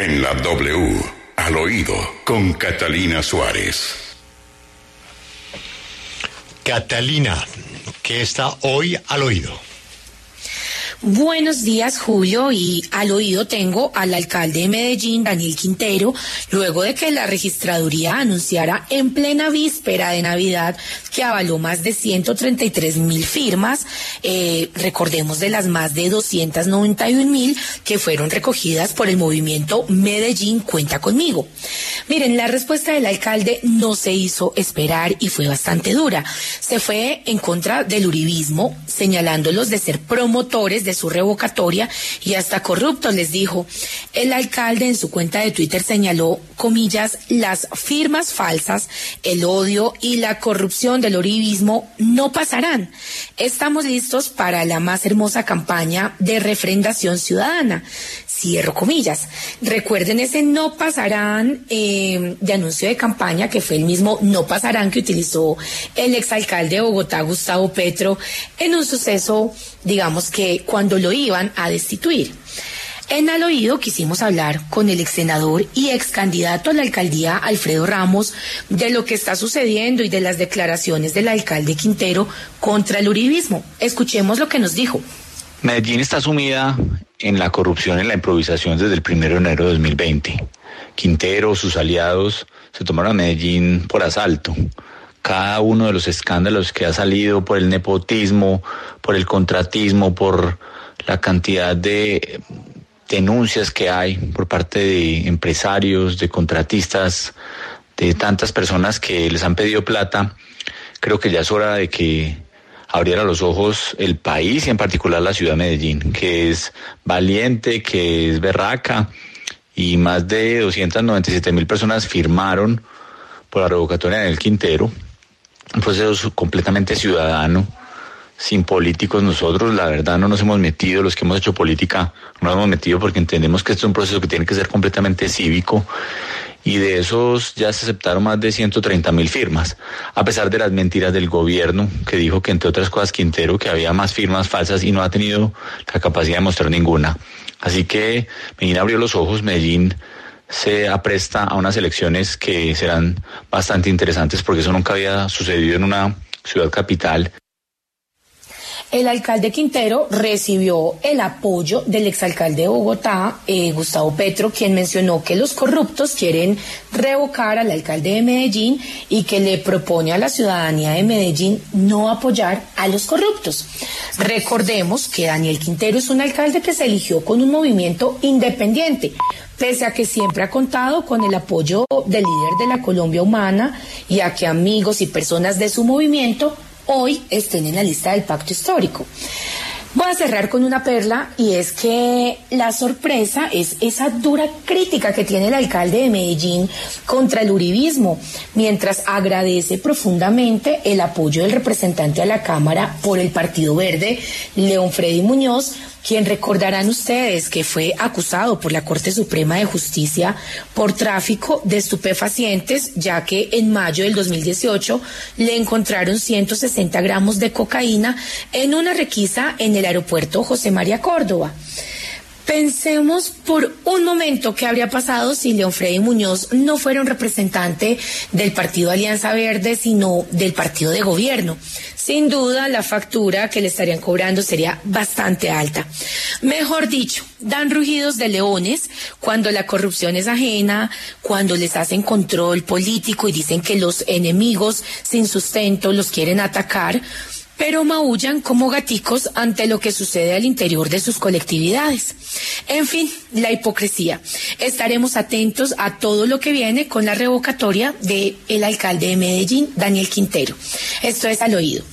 En la W, al oído, con Catalina Suárez. Catalina, ¿qué está hoy al oído? Buenos días, Julio, y al oído tengo al alcalde de Medellín, Daniel Quintero, luego de que la registraduría anunciara en plena víspera de Navidad que avaló más de 133 mil firmas, eh, recordemos de las más de 291 mil que fueron recogidas por el movimiento Medellín Cuenta conmigo. Miren, la respuesta del alcalde no se hizo esperar y fue bastante dura. Se fue en contra del uribismo, señalándolos de ser promotores de su revocatoria y hasta corruptos, les dijo. El alcalde en su cuenta de Twitter señaló, comillas, las firmas falsas, el odio y la corrupción del uribismo no pasarán. Estamos listos para la más hermosa campaña de refrendación ciudadana. Cierro comillas. Recuerden ese no pasarán eh, de anuncio de campaña, que fue el mismo no pasarán que utilizó el exalcalde de Bogotá, Gustavo Petro, en un suceso, digamos que cuando lo iban a destituir. En al oído quisimos hablar con el ex senador y ex candidato a la alcaldía Alfredo Ramos de lo que está sucediendo y de las declaraciones del alcalde Quintero contra el uribismo. Escuchemos lo que nos dijo. Medellín está sumida en la corrupción, en la improvisación desde el 1 de enero de 2020. Quintero, sus aliados, se tomaron a Medellín por asalto. Cada uno de los escándalos que ha salido por el nepotismo, por el contratismo, por la cantidad de denuncias que hay por parte de empresarios, de contratistas, de tantas personas que les han pedido plata, creo que ya es hora de que abriera los ojos el país y en particular la ciudad de Medellín, que es valiente, que es berraca y más de 297 mil personas firmaron por la revocatoria en el Quintero, un proceso completamente ciudadano, sin políticos nosotros, la verdad no nos hemos metido, los que hemos hecho política no nos hemos metido porque entendemos que esto es un proceso que tiene que ser completamente cívico y de esos ya se aceptaron más de 130 mil firmas, a pesar de las mentiras del gobierno que dijo que entre otras cosas Quintero que había más firmas falsas y no ha tenido la capacidad de mostrar ninguna. Así que Medellín abrió los ojos, Medellín se apresta a unas elecciones que serán bastante interesantes porque eso nunca había sucedido en una ciudad capital. El alcalde Quintero recibió el apoyo del exalcalde de Bogotá, eh, Gustavo Petro, quien mencionó que los corruptos quieren revocar al alcalde de Medellín y que le propone a la ciudadanía de Medellín no apoyar a los corruptos. Recordemos que Daniel Quintero es un alcalde que se eligió con un movimiento independiente, pese a que siempre ha contado con el apoyo del líder de la Colombia Humana y a que amigos y personas de su movimiento hoy estén en la lista del pacto histórico. Voy a cerrar con una perla y es que la sorpresa es esa dura crítica que tiene el alcalde de Medellín contra el uribismo, mientras agradece profundamente el apoyo del representante a la Cámara por el Partido Verde, León Freddy Muñoz, quien recordarán ustedes que fue acusado por la Corte Suprema de Justicia por tráfico de estupefacientes, ya que en mayo del 2018 le encontraron 160 gramos de cocaína en una requisa en el aeropuerto José María Córdoba. Pensemos por un momento qué habría pasado si León Freddy Muñoz no fuera un representante del Partido Alianza Verde, sino del partido de gobierno. Sin duda, la factura que le estarían cobrando sería bastante alta. Mejor dicho, dan rugidos de leones cuando la corrupción es ajena, cuando les hacen control político y dicen que los enemigos sin sustento los quieren atacar pero maullan como gaticos ante lo que sucede al interior de sus colectividades. En fin, la hipocresía. Estaremos atentos a todo lo que viene con la revocatoria del el alcalde de Medellín, Daniel Quintero. Esto es al oído.